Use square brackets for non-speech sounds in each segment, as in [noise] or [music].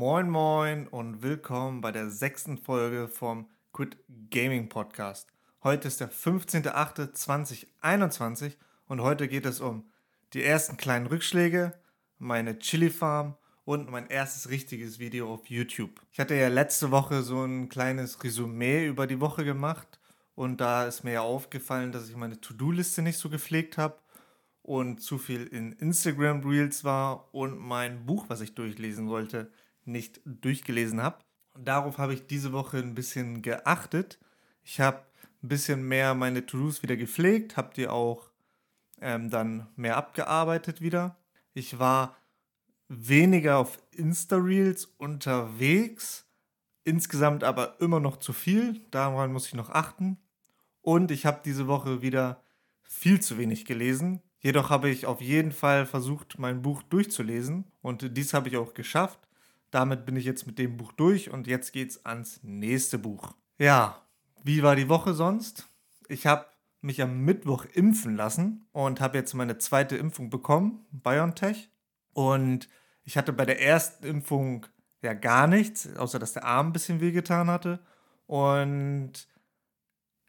Moin Moin und willkommen bei der sechsten Folge vom Quit Gaming Podcast. Heute ist der 15.08.2021 und heute geht es um die ersten kleinen Rückschläge, meine Chili Farm und mein erstes richtiges Video auf YouTube. Ich hatte ja letzte Woche so ein kleines Resümee über die Woche gemacht und da ist mir ja aufgefallen, dass ich meine To-Do-Liste nicht so gepflegt habe und zu viel in Instagram Reels war und mein Buch, was ich durchlesen wollte, nicht durchgelesen habe. Darauf habe ich diese Woche ein bisschen geachtet. Ich habe ein bisschen mehr meine To-Dos wieder gepflegt, habe die auch ähm, dann mehr abgearbeitet wieder. Ich war weniger auf Insta-Reels unterwegs, insgesamt aber immer noch zu viel. Daran muss ich noch achten. Und ich habe diese Woche wieder viel zu wenig gelesen. Jedoch habe ich auf jeden Fall versucht, mein Buch durchzulesen und dies habe ich auch geschafft. Damit bin ich jetzt mit dem Buch durch und jetzt geht's ans nächste Buch. Ja, wie war die Woche sonst? Ich habe mich am Mittwoch impfen lassen und habe jetzt meine zweite Impfung bekommen, BioNTech. Und ich hatte bei der ersten Impfung ja gar nichts, außer dass der Arm ein bisschen wehgetan hatte. Und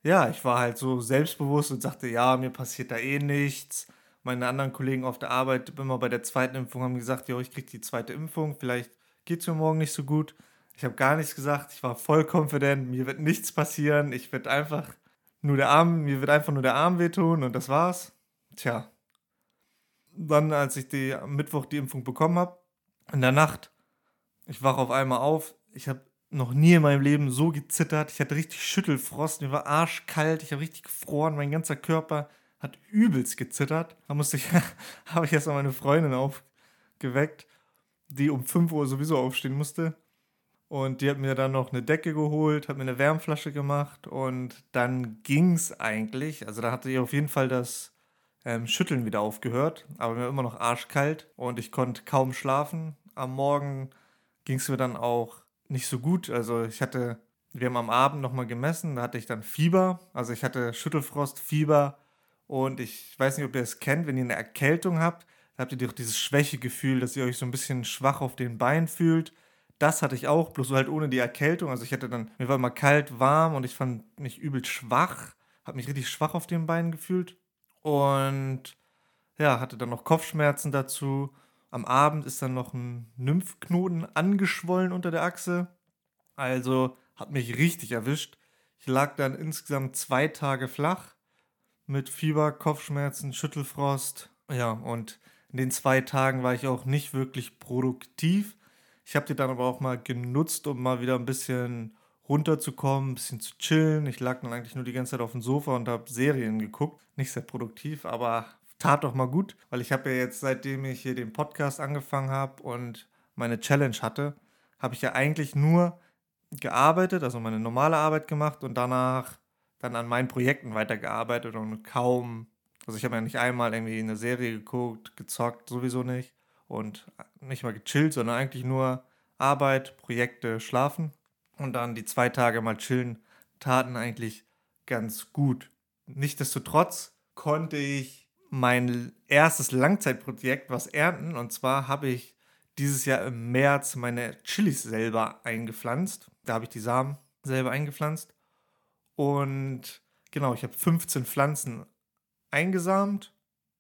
ja, ich war halt so selbstbewusst und sagte, ja, mir passiert da eh nichts. Meine anderen Kollegen auf der Arbeit immer bei der zweiten Impfung haben gesagt, ja, ich kriege die zweite Impfung, vielleicht geht es mir morgen nicht so gut. Ich habe gar nichts gesagt, ich war voll confident, mir wird nichts passieren, ich werde einfach nur der Arm, mir wird einfach nur der Arm wehtun und das war's. Tja. Dann, als ich die, am Mittwoch die Impfung bekommen habe, in der Nacht, ich wache auf einmal auf, ich habe noch nie in meinem Leben so gezittert, ich hatte richtig Schüttelfrost, mir war arschkalt, ich habe richtig gefroren, mein ganzer Körper hat übelst gezittert. Da musste ich, [laughs] habe ich erst mal meine Freundin aufgeweckt die um 5 Uhr sowieso aufstehen musste. Und die hat mir dann noch eine Decke geholt, hat mir eine Wärmflasche gemacht und dann ging es eigentlich. Also da hatte ich auf jeden Fall das ähm, Schütteln wieder aufgehört, aber mir war immer noch arschkalt und ich konnte kaum schlafen. Am Morgen ging es mir dann auch nicht so gut. Also ich hatte, wir haben am Abend nochmal gemessen, da hatte ich dann Fieber. Also ich hatte Schüttelfrost, Fieber und ich weiß nicht, ob ihr es kennt, wenn ihr eine Erkältung habt, habt ihr doch dieses Schwächegefühl, dass ihr euch so ein bisschen schwach auf den Beinen fühlt. Das hatte ich auch, bloß halt ohne die Erkältung. Also ich hatte dann, mir war immer kalt, warm und ich fand mich übel schwach, habe mich richtig schwach auf den Beinen gefühlt und ja, hatte dann noch Kopfschmerzen dazu. Am Abend ist dann noch ein Nymphknoten angeschwollen unter der Achse. Also hat mich richtig erwischt. Ich lag dann insgesamt zwei Tage flach mit Fieber, Kopfschmerzen, Schüttelfrost. Ja, und in den zwei Tagen war ich auch nicht wirklich produktiv. Ich habe die dann aber auch mal genutzt, um mal wieder ein bisschen runterzukommen, ein bisschen zu chillen. Ich lag dann eigentlich nur die ganze Zeit auf dem Sofa und habe Serien geguckt. Nicht sehr produktiv, aber tat doch mal gut, weil ich habe ja jetzt, seitdem ich hier den Podcast angefangen habe und meine Challenge hatte, habe ich ja eigentlich nur gearbeitet, also meine normale Arbeit gemacht und danach dann an meinen Projekten weitergearbeitet und kaum also ich habe ja nicht einmal irgendwie eine Serie geguckt, gezockt, sowieso nicht. Und nicht mal gechillt, sondern eigentlich nur Arbeit, Projekte, Schlafen. Und dann die zwei Tage mal chillen, taten eigentlich ganz gut. Nichtsdestotrotz konnte ich mein erstes Langzeitprojekt was ernten. Und zwar habe ich dieses Jahr im März meine Chilis selber eingepflanzt. Da habe ich die Samen selber eingepflanzt. Und genau, ich habe 15 Pflanzen eingesamt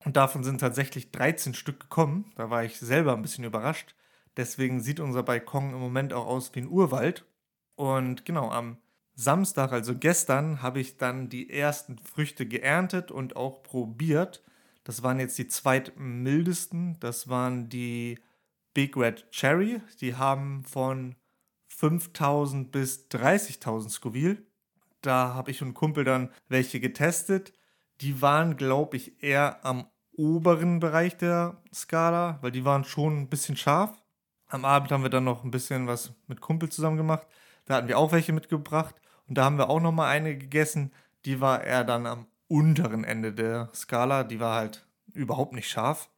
und davon sind tatsächlich 13 Stück gekommen. Da war ich selber ein bisschen überrascht. Deswegen sieht unser Balkon im Moment auch aus wie ein Urwald. Und genau, am Samstag, also gestern, habe ich dann die ersten Früchte geerntet und auch probiert. Das waren jetzt die zweitmildesten. Das waren die Big Red Cherry. Die haben von 5000 bis 30.000 Scoville. Da habe ich und Kumpel dann welche getestet die waren, glaube ich, eher am oberen Bereich der Skala, weil die waren schon ein bisschen scharf. Am Abend haben wir dann noch ein bisschen was mit Kumpel zusammen gemacht. Da hatten wir auch welche mitgebracht und da haben wir auch noch mal eine gegessen. Die war eher dann am unteren Ende der Skala. Die war halt überhaupt nicht scharf.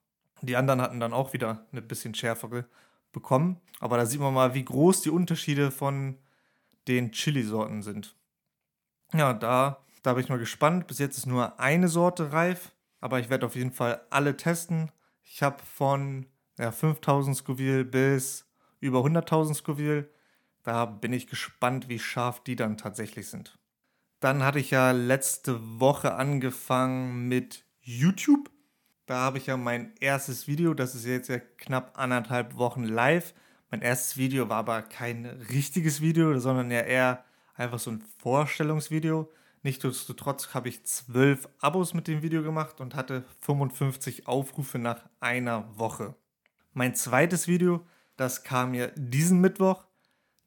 Die anderen hatten dann auch wieder eine bisschen schärfere bekommen. Aber da sieht man mal, wie groß die Unterschiede von den Chili-Sorten sind. Ja, da da bin ich mal gespannt. Bis jetzt ist nur eine Sorte reif, aber ich werde auf jeden Fall alle testen. Ich habe von ja, 5000 Scoville bis über 100.000 Scoville. Da bin ich gespannt, wie scharf die dann tatsächlich sind. Dann hatte ich ja letzte Woche angefangen mit YouTube. Da habe ich ja mein erstes Video, das ist jetzt ja knapp anderthalb Wochen live. Mein erstes Video war aber kein richtiges Video, sondern ja eher einfach so ein Vorstellungsvideo. Nichtsdestotrotz habe ich zwölf Abos mit dem Video gemacht und hatte 55 Aufrufe nach einer Woche. Mein zweites Video, das kam mir diesen Mittwoch.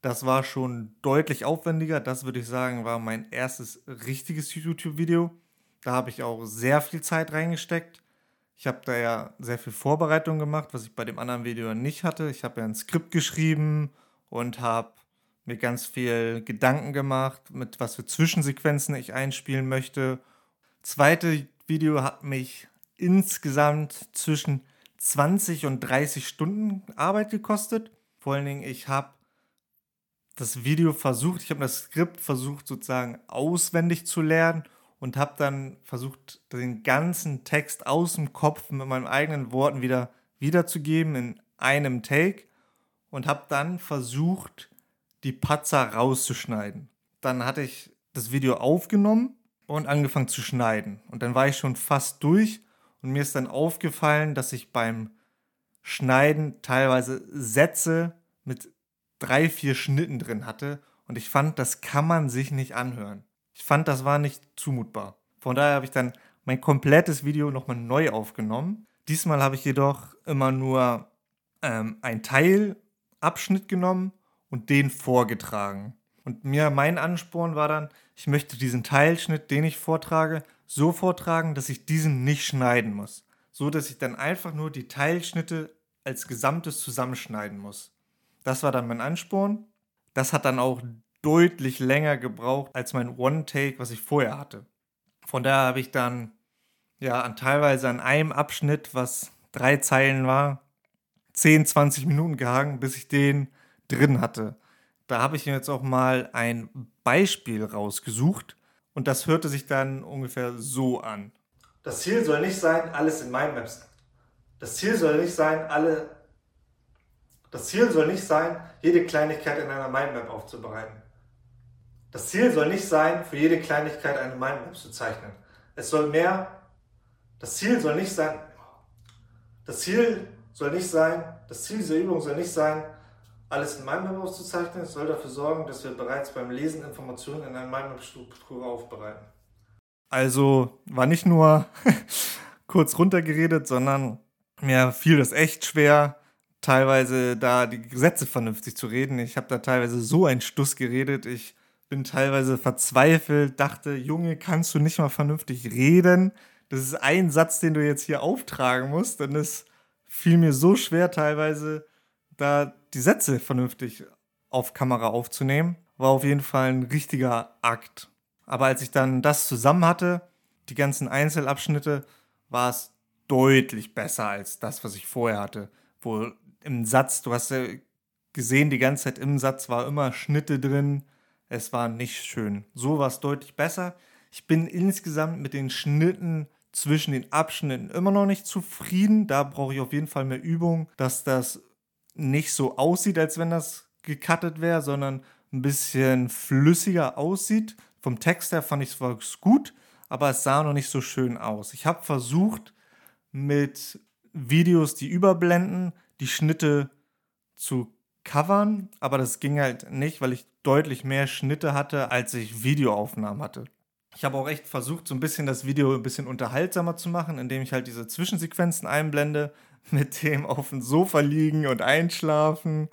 Das war schon deutlich aufwendiger. Das würde ich sagen, war mein erstes richtiges YouTube-Video. Da habe ich auch sehr viel Zeit reingesteckt. Ich habe da ja sehr viel Vorbereitung gemacht, was ich bei dem anderen Video nicht hatte. Ich habe ja ein Skript geschrieben und habe mir ganz viel Gedanken gemacht, mit was für Zwischensequenzen ich einspielen möchte. Zweite Video hat mich insgesamt zwischen 20 und 30 Stunden Arbeit gekostet. Vor allen Dingen, ich habe das Video versucht, ich habe das Skript versucht sozusagen auswendig zu lernen und habe dann versucht, den ganzen Text aus dem Kopf mit meinen eigenen Worten wieder wiederzugeben in einem Take und habe dann versucht, die Patzer rauszuschneiden. Dann hatte ich das Video aufgenommen und angefangen zu schneiden. Und dann war ich schon fast durch und mir ist dann aufgefallen, dass ich beim Schneiden teilweise Sätze mit drei, vier Schnitten drin hatte. Und ich fand, das kann man sich nicht anhören. Ich fand, das war nicht zumutbar. Von daher habe ich dann mein komplettes Video nochmal neu aufgenommen. Diesmal habe ich jedoch immer nur ähm, einen Teilabschnitt genommen und den vorgetragen. Und mir mein Ansporn war dann, ich möchte diesen Teilschnitt, den ich vortrage, so vortragen, dass ich diesen nicht schneiden muss. So dass ich dann einfach nur die Teilschnitte als Gesamtes zusammenschneiden muss. Das war dann mein Ansporn. Das hat dann auch deutlich länger gebraucht als mein One-Take, was ich vorher hatte. Von daher habe ich dann ja an teilweise an einem Abschnitt, was drei Zeilen war, 10, 20 Minuten gehangen, bis ich den drin hatte. Da habe ich mir jetzt auch mal ein Beispiel rausgesucht und das hörte sich dann ungefähr so an. Das Ziel soll nicht sein, alles in Mindmaps. Das Ziel soll nicht sein, alle. Das Ziel soll nicht sein, jede Kleinigkeit in einer Mindmap aufzubereiten. Das Ziel soll nicht sein, für jede Kleinigkeit eine Mindmap zu zeichnen. Es soll mehr. Das Ziel soll nicht sein. Das Ziel soll nicht sein. Das Ziel dieser Übung soll nicht sein, alles in MindMap auszuzeichnen. Soll dafür sorgen, dass wir bereits beim Lesen Informationen in einer MindMap-Struktur aufbereiten. Also war nicht nur [laughs] kurz runtergeredet, sondern mir fiel das echt schwer, teilweise da die Gesetze vernünftig zu reden. Ich habe da teilweise so einen Stuss geredet. Ich bin teilweise verzweifelt, dachte, Junge, kannst du nicht mal vernünftig reden? Das ist ein Satz, den du jetzt hier auftragen musst. Und es fiel mir so schwer, teilweise da die Sätze vernünftig auf Kamera aufzunehmen, war auf jeden Fall ein richtiger Akt. Aber als ich dann das zusammen hatte, die ganzen Einzelabschnitte, war es deutlich besser als das, was ich vorher hatte. Wo im Satz, du hast ja gesehen, die ganze Zeit im Satz war immer Schnitte drin. Es war nicht schön. So war es deutlich besser. Ich bin insgesamt mit den Schnitten zwischen den Abschnitten immer noch nicht zufrieden. Da brauche ich auf jeden Fall mehr Übung, dass das nicht so aussieht, als wenn das gecuttet wäre, sondern ein bisschen flüssiger aussieht. Vom Text her fand ich es gut, aber es sah noch nicht so schön aus. Ich habe versucht, mit Videos, die überblenden, die Schnitte zu covern, aber das ging halt nicht, weil ich deutlich mehr Schnitte hatte, als ich Videoaufnahmen hatte. Ich habe auch echt versucht, so ein bisschen das Video ein bisschen unterhaltsamer zu machen, indem ich halt diese Zwischensequenzen einblende, [laughs] mit dem auf dem Sofa liegen und einschlafen.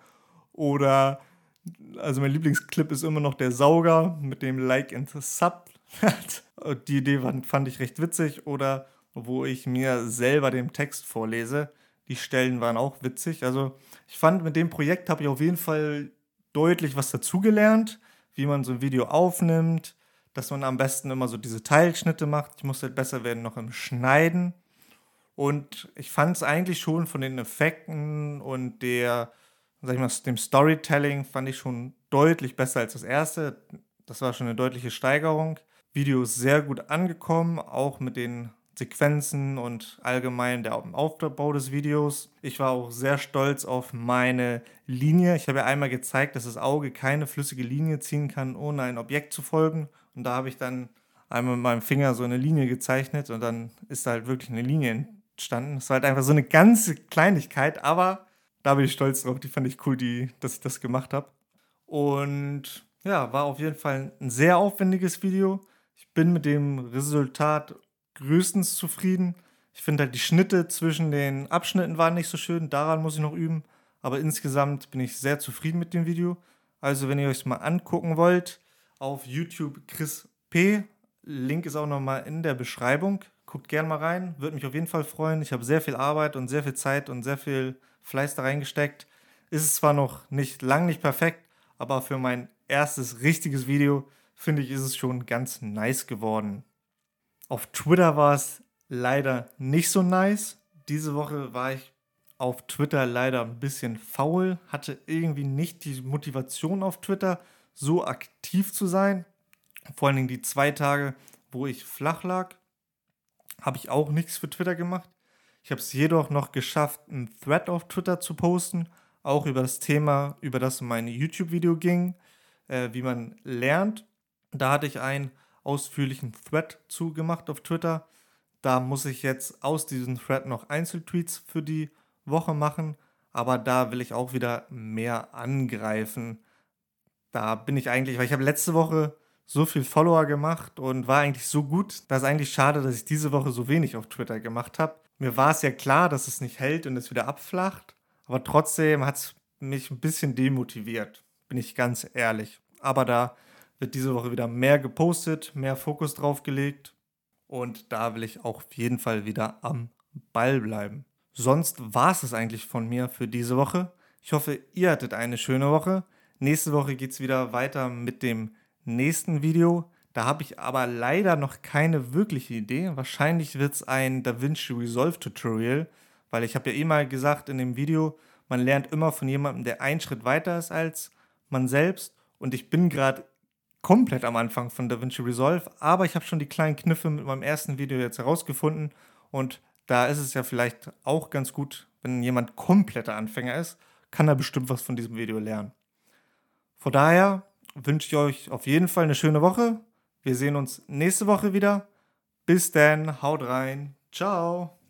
Oder, also mein Lieblingsclip ist immer noch der Sauger mit dem Like and Sub. [laughs] Die Idee fand ich recht witzig. Oder wo ich mir selber den Text vorlese. Die Stellen waren auch witzig. Also ich fand, mit dem Projekt habe ich auf jeden Fall deutlich was dazugelernt, wie man so ein Video aufnimmt, dass man am besten immer so diese Teilschnitte macht. Ich muss halt besser werden noch im Schneiden. Und ich fand es eigentlich schon von den Effekten und der, sag ich mal, dem Storytelling fand ich schon deutlich besser als das erste. Das war schon eine deutliche Steigerung. Video ist sehr gut angekommen, auch mit den Sequenzen und allgemein der Aufbau des Videos. Ich war auch sehr stolz auf meine Linie. Ich habe ja einmal gezeigt, dass das Auge keine flüssige Linie ziehen kann, ohne ein Objekt zu folgen. Und da habe ich dann einmal mit meinem Finger so eine Linie gezeichnet und dann ist da halt wirklich eine Linie entstanden. Es war halt einfach so eine ganze Kleinigkeit, aber da bin ich stolz drauf. Die fand ich cool, die, dass ich das gemacht habe. Und ja, war auf jeden Fall ein sehr aufwendiges Video. Ich bin mit dem Resultat größtens zufrieden. Ich finde halt die Schnitte zwischen den Abschnitten waren nicht so schön, daran muss ich noch üben. Aber insgesamt bin ich sehr zufrieden mit dem Video. Also wenn ihr euch mal angucken wollt, auf YouTube Chris P. Link ist auch nochmal in der Beschreibung. Guckt gerne mal rein, würde mich auf jeden Fall freuen. Ich habe sehr viel Arbeit und sehr viel Zeit und sehr viel Fleiß da reingesteckt. Ist es zwar noch nicht lang nicht perfekt, aber für mein erstes richtiges Video finde ich, ist es schon ganz nice geworden. Auf Twitter war es leider nicht so nice. Diese Woche war ich auf Twitter leider ein bisschen faul, hatte irgendwie nicht die Motivation auf Twitter so aktiv zu sein. Vor allen Dingen die zwei Tage, wo ich flach lag, habe ich auch nichts für Twitter gemacht. Ich habe es jedoch noch geschafft, einen Thread auf Twitter zu posten, auch über das Thema, über das mein YouTube-Video ging, äh, wie man lernt. Da hatte ich einen ausführlichen Thread zugemacht auf Twitter. Da muss ich jetzt aus diesem Thread noch Einzeltweets für die Woche machen, aber da will ich auch wieder mehr angreifen. Da bin ich eigentlich, weil ich habe letzte Woche so viel Follower gemacht und war eigentlich so gut, dass eigentlich schade, dass ich diese Woche so wenig auf Twitter gemacht habe. Mir war es ja klar, dass es nicht hält und es wieder abflacht, aber trotzdem hat es mich ein bisschen demotiviert, bin ich ganz ehrlich. Aber da wird diese Woche wieder mehr gepostet, mehr Fokus drauf gelegt und da will ich auch auf jeden Fall wieder am Ball bleiben. Sonst war es es eigentlich von mir für diese Woche. Ich hoffe, ihr hattet eine schöne Woche. Nächste Woche geht es wieder weiter mit dem nächsten Video. Da habe ich aber leider noch keine wirkliche Idee. Wahrscheinlich wird es ein DaVinci Resolve Tutorial, weil ich habe ja eh mal gesagt in dem Video, man lernt immer von jemandem, der einen Schritt weiter ist als man selbst. Und ich bin gerade komplett am Anfang von DaVinci Resolve, aber ich habe schon die kleinen Kniffe mit meinem ersten Video jetzt herausgefunden und da ist es ja vielleicht auch ganz gut, wenn jemand kompletter Anfänger ist, kann er bestimmt was von diesem Video lernen. Von daher wünsche ich euch auf jeden Fall eine schöne Woche. Wir sehen uns nächste Woche wieder. Bis dann, haut rein. Ciao.